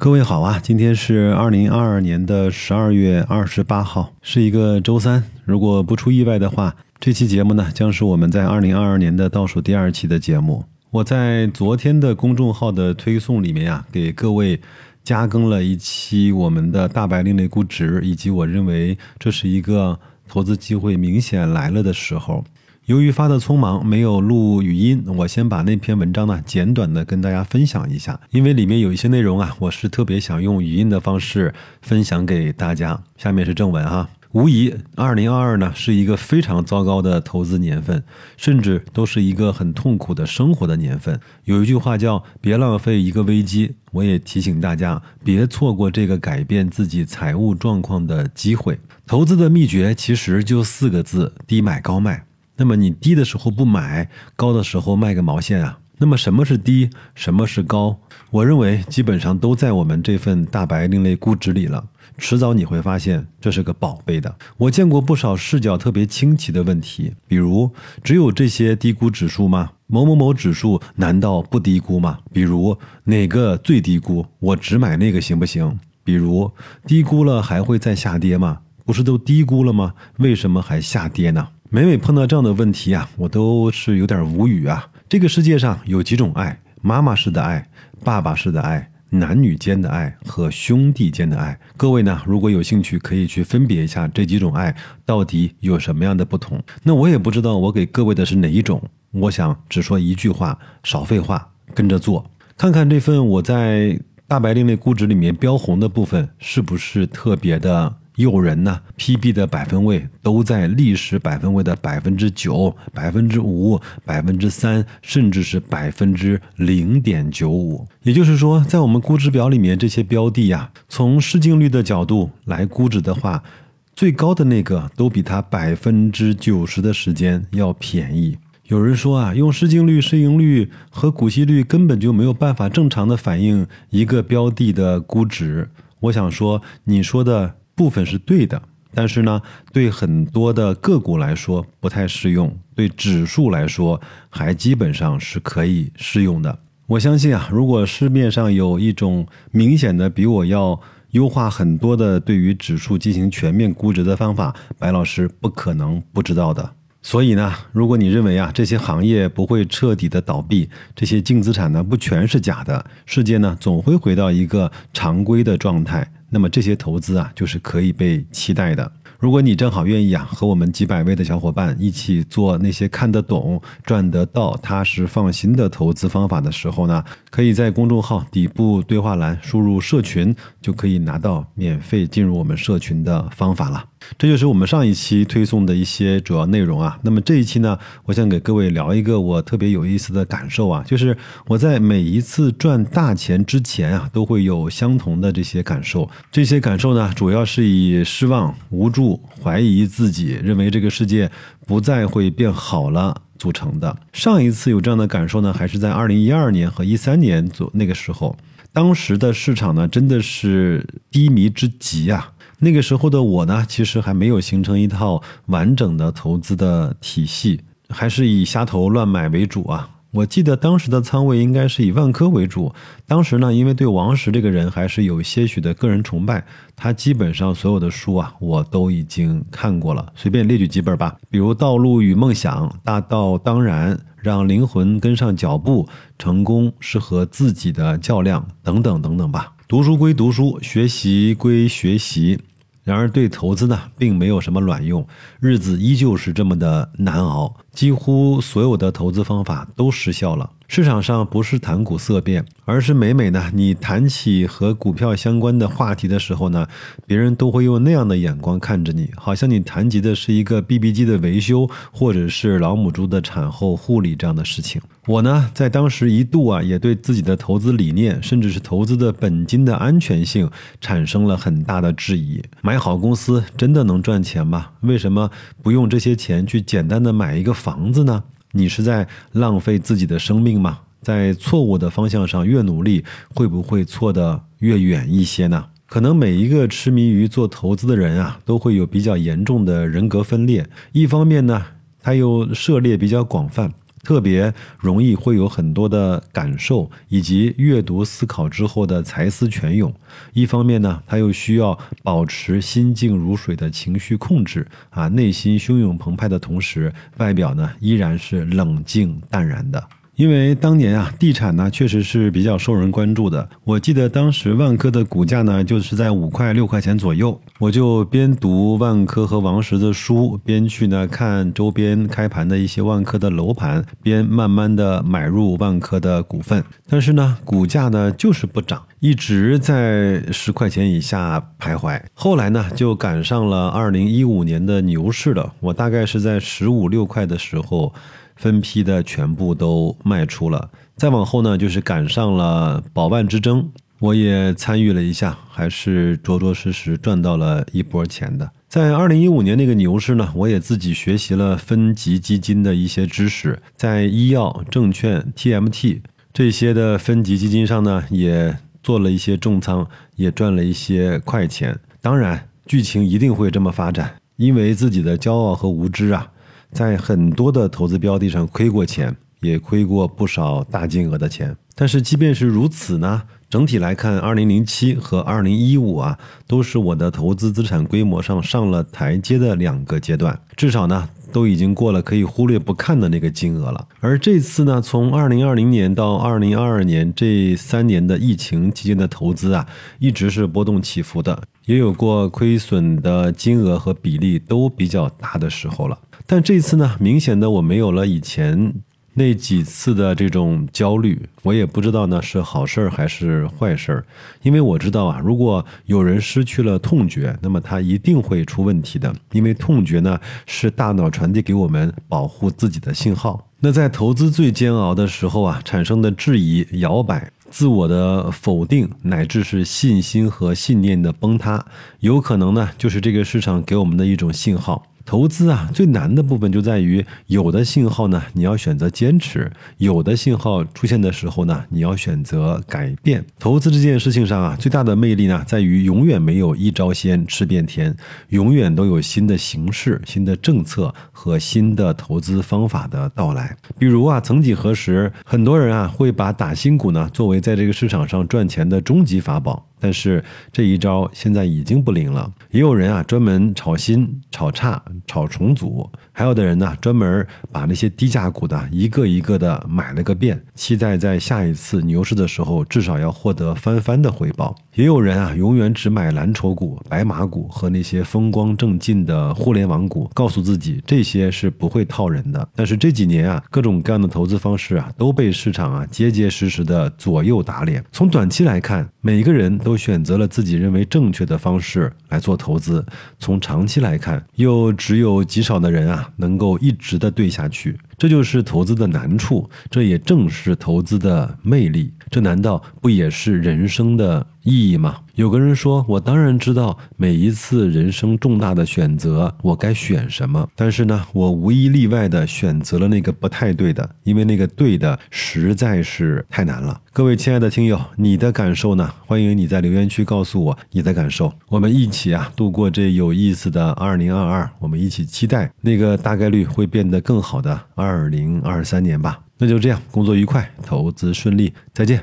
各位好啊，今天是二零二二年的十二月二十八号，是一个周三。如果不出意外的话，这期节目呢将是我们在二零二二年的倒数第二期的节目。我在昨天的公众号的推送里面呀，给各位加更了一期我们的大白另类估值，以及我认为这是一个投资机会明显来了的时候。由于发的匆忙，没有录语音，我先把那篇文章呢简短的跟大家分享一下，因为里面有一些内容啊，我是特别想用语音的方式分享给大家。下面是正文哈，无疑，二零二二呢是一个非常糟糕的投资年份，甚至都是一个很痛苦的生活的年份。有一句话叫“别浪费一个危机”，我也提醒大家，别错过这个改变自己财务状况的机会。投资的秘诀其实就四个字：低买高卖。那么你低的时候不买，高的时候卖个毛线啊？那么什么是低，什么是高？我认为基本上都在我们这份大白另类估值里了。迟早你会发现这是个宝贝的。我见过不少视角特别清奇的问题，比如只有这些低估指数吗？某某某指数难道不低估吗？比如哪个最低估？我只买那个行不行？比如低估了还会再下跌吗？不是都低估了吗？为什么还下跌呢？每每碰到这样的问题啊，我都是有点无语啊。这个世界上有几种爱：妈妈式的爱、爸爸式的爱、男女间的爱和兄弟间的爱。各位呢，如果有兴趣，可以去分别一下这几种爱到底有什么样的不同。那我也不知道我给各位的是哪一种。我想只说一句话：少废话，跟着做，看看这份我在大白另类估值里面标红的部分是不是特别的。诱人呢？PB 的百分位都在历史百分位的百分之九、百分之五、百分之三，甚至是百分之零点九五。也就是说，在我们估值表里面，这些标的呀，从市净率的角度来估值的话，最高的那个都比它百分之九十的时间要便宜。有人说啊，用市净率、市盈率和股息率根本就没有办法正常的反映一个标的的估值。我想说，你说的。部分是对的，但是呢，对很多的个股来说不太适用，对指数来说还基本上是可以适用的。我相信啊，如果市面上有一种明显的比我要优化很多的对于指数进行全面估值的方法，白老师不可能不知道的。所以呢，如果你认为啊这些行业不会彻底的倒闭，这些净资产呢不全是假的，世界呢总会回到一个常规的状态。那么这些投资啊，就是可以被期待的。如果你正好愿意啊，和我们几百位的小伙伴一起做那些看得懂、赚得到、踏实放心的投资方法的时候呢，可以在公众号底部对话栏输入“社群”，就可以拿到免费进入我们社群的方法了。这就是我们上一期推送的一些主要内容啊。那么这一期呢，我想给各位聊一个我特别有意思的感受啊，就是我在每一次赚大钱之前啊，都会有相同的这些感受。这些感受呢，主要是以失望、无助、怀疑自己，认为这个世界不再会变好了组成的。上一次有这样的感受呢，还是在二零一二年和一三年左那个时候，当时的市场呢，真的是低迷之极啊。那个时候的我呢，其实还没有形成一套完整的投资的体系，还是以瞎投乱买为主啊。我记得当时的仓位应该是以万科为主。当时呢，因为对王石这个人还是有些许的个人崇拜，他基本上所有的书啊，我都已经看过了。随便列举几本吧，比如《道路与梦想》《大道当然》《让灵魂跟上脚步》《成功是和自己的较量》等等等等吧。读书归读书，学习归学习。然而，对投资呢，并没有什么卵用，日子依旧是这么的难熬，几乎所有的投资方法都失效了。市场上不是谈股色变，而是每每呢，你谈起和股票相关的话题的时候呢，别人都会用那样的眼光看着你，好像你谈及的是一个 BB 机的维修，或者是老母猪的产后护理这样的事情。我呢，在当时一度啊，也对自己的投资理念，甚至是投资的本金的安全性，产生了很大的质疑。买好公司真的能赚钱吗？为什么不用这些钱去简单的买一个房子呢？你是在浪费自己的生命吗？在错误的方向上越努力，会不会错得越远一些呢？可能每一个痴迷于做投资的人啊，都会有比较严重的人格分裂。一方面呢，他又涉猎比较广泛；特别容易会有很多的感受，以及阅读思考之后的才思泉涌。一方面呢，他又需要保持心静如水的情绪控制啊，内心汹涌澎湃的同时，外表呢依然是冷静淡然的。因为当年啊，地产呢确实是比较受人关注的。我记得当时万科的股价呢就是在五块六块钱左右，我就边读万科和王石的书，边去呢看周边开盘的一些万科的楼盘，边慢慢的买入万科的股份。但是呢，股价呢就是不涨，一直在十块钱以下徘徊。后来呢，就赶上了二零一五年的牛市了。我大概是在十五六块的时候。分批的全部都卖出了，再往后呢，就是赶上了宝万之争，我也参与了一下，还是着着实实赚到了一波钱的。在二零一五年那个牛市呢，我也自己学习了分级基金的一些知识，在医药、证券、TMT 这些的分级基金上呢，也做了一些重仓，也赚了一些快钱。当然，剧情一定会这么发展，因为自己的骄傲和无知啊。在很多的投资标的上亏过钱，也亏过不少大金额的钱。但是即便是如此呢，整体来看，二零零七和二零一五啊，都是我的投资资产规模上上了台阶的两个阶段，至少呢，都已经过了可以忽略不看的那个金额了。而这次呢，从二零二零年到二零二二年这三年的疫情期间的投资啊，一直是波动起伏的，也有过亏损的金额和比例都比较大的时候了。但这次呢，明显的我没有了以前那几次的这种焦虑，我也不知道呢是好事儿还是坏事儿，因为我知道啊，如果有人失去了痛觉，那么他一定会出问题的，因为痛觉呢是大脑传递给我们保护自己的信号。那在投资最煎熬的时候啊，产生的质疑、摇摆、自我的否定，乃至是信心和信念的崩塌，有可能呢就是这个市场给我们的一种信号。投资啊，最难的部分就在于有的信号呢，你要选择坚持；有的信号出现的时候呢，你要选择改变。投资这件事情上啊，最大的魅力呢，在于永远没有一招鲜吃遍天，永远都有新的形式、新的政策和新的投资方法的到来。比如啊，曾几何时，很多人啊会把打新股呢作为在这个市场上赚钱的终极法宝。但是这一招现在已经不灵了。也有人啊专门炒新、炒差、炒重组，还有的人呢专门把那些低价股的一个一个的买了个遍，期待在下一次牛市的时候至少要获得翻番的回报。也有人啊永远只买蓝筹股、白马股和那些风光正劲的互联网股，告诉自己这些是不会套人的。但是这几年啊各种各样的投资方式啊都被市场啊结结实实的左右打脸。从短期来看，每个人。都选择了自己认为正确的方式来做投资，从长期来看，又只有极少的人啊能够一直的对下去，这就是投资的难处，这也正是投资的魅力，这难道不也是人生的？意义吗？有个人说，我当然知道每一次人生重大的选择，我该选什么。但是呢，我无一例外的选择了那个不太对的，因为那个对的实在是太难了。各位亲爱的听友，你的感受呢？欢迎你在留言区告诉我你的感受。我们一起啊，度过这有意思的二零二二。我们一起期待那个大概率会变得更好的二二零二三年吧。那就这样，工作愉快，投资顺利，再见。